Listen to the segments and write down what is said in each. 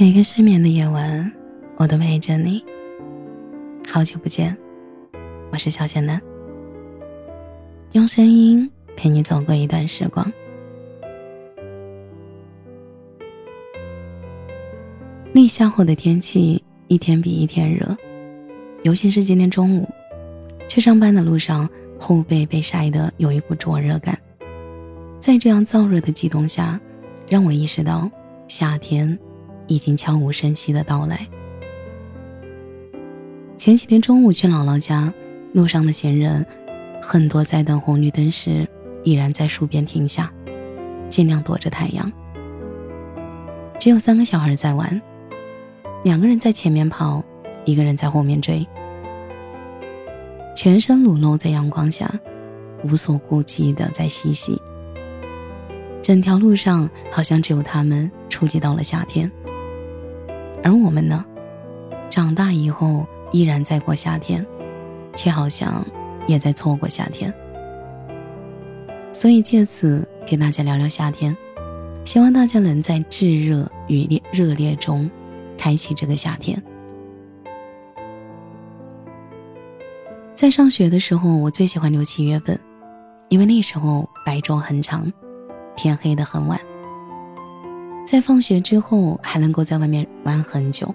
每个失眠的夜晚，我都陪着你。好久不见，我是小仙男，用声音陪你走过一段时光。立夏后的天气一天比一天热，尤其是今天中午，去上班的路上，后背被晒得有一股灼热感。在这样燥热的激动下，让我意识到夏天。已经悄无声息的到来。前几天中午去姥姥家，路上的行人很多，在等红绿灯时依然在树边停下，尽量躲着太阳。只有三个小孩在玩，两个人在前面跑，一个人在后面追，全身裸露在阳光下，无所顾忌的在嬉戏。整条路上好像只有他们触及到了夏天。而我们呢，长大以后依然在过夏天，却好像也在错过夏天。所以借此给大家聊聊夏天，希望大家能在炙热与烈热烈中，开启这个夏天。在上学的时候，我最喜欢六七月份，因为那时候白昼很长，天黑的很晚。在放学之后还能够在外面玩很久，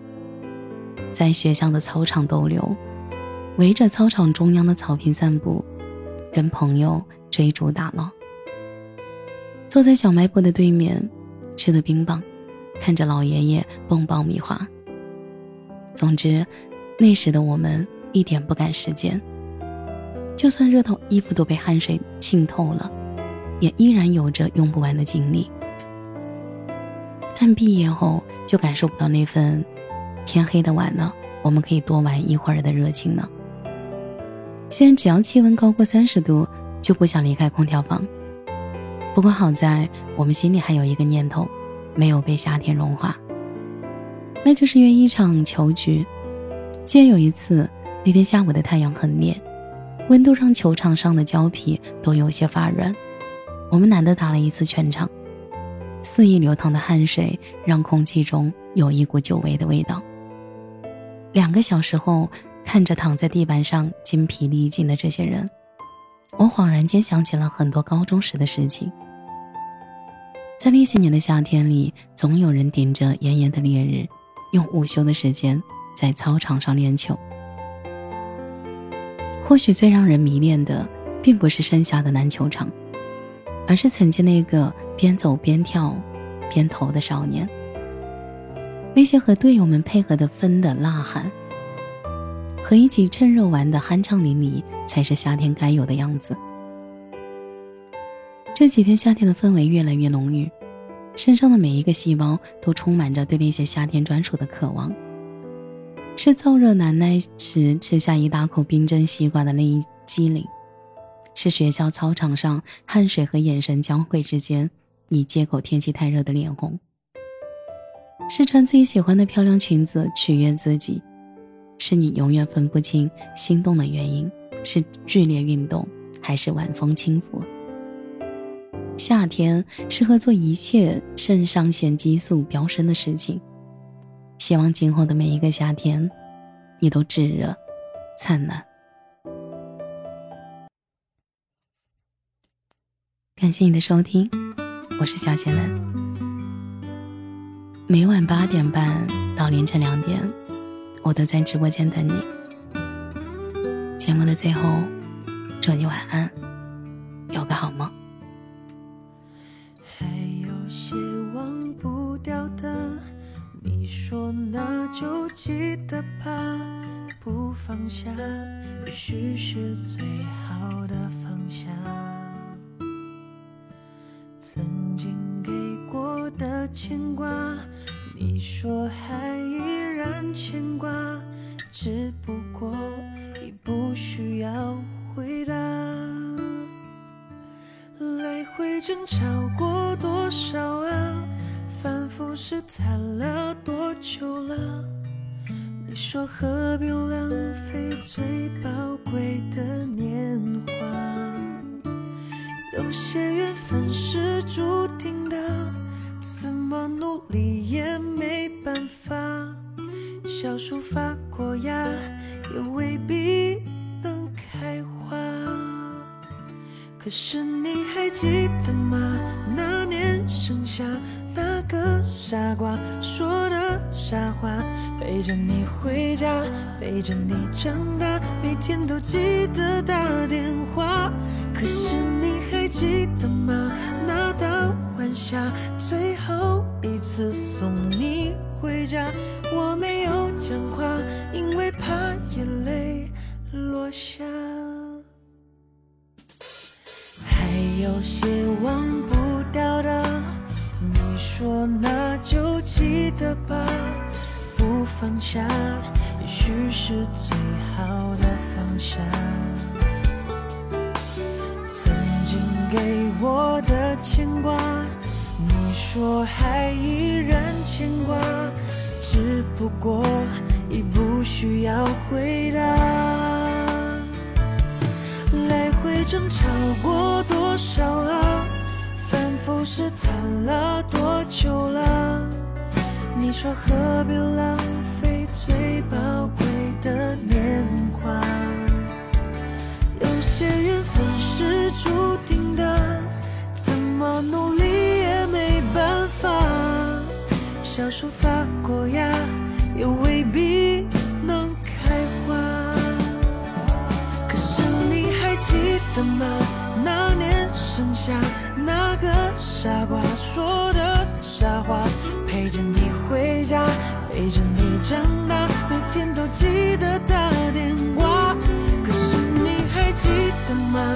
在学校的操场逗留，围着操场中央的草坪散步，跟朋友追逐打闹，坐在小卖部的对面，吃的冰棒，看着老爷爷蹦爆米花。总之，那时的我们一点不赶时间，就算热到衣服都被汗水浸透了，也依然有着用不完的精力。但毕业后就感受不到那份天黑的晚了，我们可以多玩一会儿的热情了。现在只要气温高过三十度，就不想离开空调房。不过好在我们心里还有一个念头，没有被夏天融化，那就是约一场球局。记得有一次，那天下午的太阳很烈，温度让球场上的胶皮都有些发软，我们难得打了一次全场。肆意流淌的汗水让空气中有一股久违的味道。两个小时后，看着躺在地板上精疲力尽的这些人，我恍然间想起了很多高中时的事情。在那些年的夏天里，总有人顶着炎炎的烈日，用午休的时间在操场上练球。或许最让人迷恋的，并不是剩下的篮球场。而是曾经那个边走边跳、边投的少年。那些和队友们配合的分的呐喊，和一起趁热玩的酣畅淋漓，才是夏天该有的样子。这几天夏天的氛围越来越浓郁，身上的每一个细胞都充满着对那些夏天专属的渴望。是燥热难耐时吃下一大口冰镇西瓜的那一激灵。是学校操场上汗水和眼神交汇之间，你借口天气太热的脸红；是穿自己喜欢的漂亮裙子取悦自己；是你永远分不清心动的原因是剧烈运动还是晚风轻拂。夏天适合做一切肾上腺激素飙升的事情。希望今后的每一个夏天，你都炙热、灿烂。感谢你的收听，我是小仙人。每晚八点半到凌晨两点，我都在直播间等你。节目的最后，祝你晚安，有个好梦。还有些忘不掉的，你说那就记得吧，不放下，也许是最好的方向。曾经给过的牵挂，你说还依然牵挂，只不过已不需要回答。来回争吵过多少啊？反复试探了多久了？你说何必浪费最宝贵的年华？有些怎么努力也没办法。法，小树发过芽，也未必能开花。可是你还记得吗？那年盛夏，那个傻瓜说的傻话，陪着你回家，陪着你长大，每天都记得打电最后一次送你回家，我没有讲话，因为怕眼泪落下。还有些忘不掉的，你说那就记得吧，不放下，也许是最好的放下。曾经给我的牵挂，说还依然牵挂，只不过已不需要回答。来回争吵过多少啊？反复试探了多久了？你说何必浪树发过芽，也未必能开花。可是你还记得吗？那年盛夏，那个傻瓜说的傻话，陪着你回家，陪着你长大，每天都记得打电话。可是你还记得吗？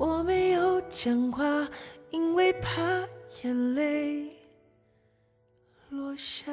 我没有讲话，因为怕眼泪落下。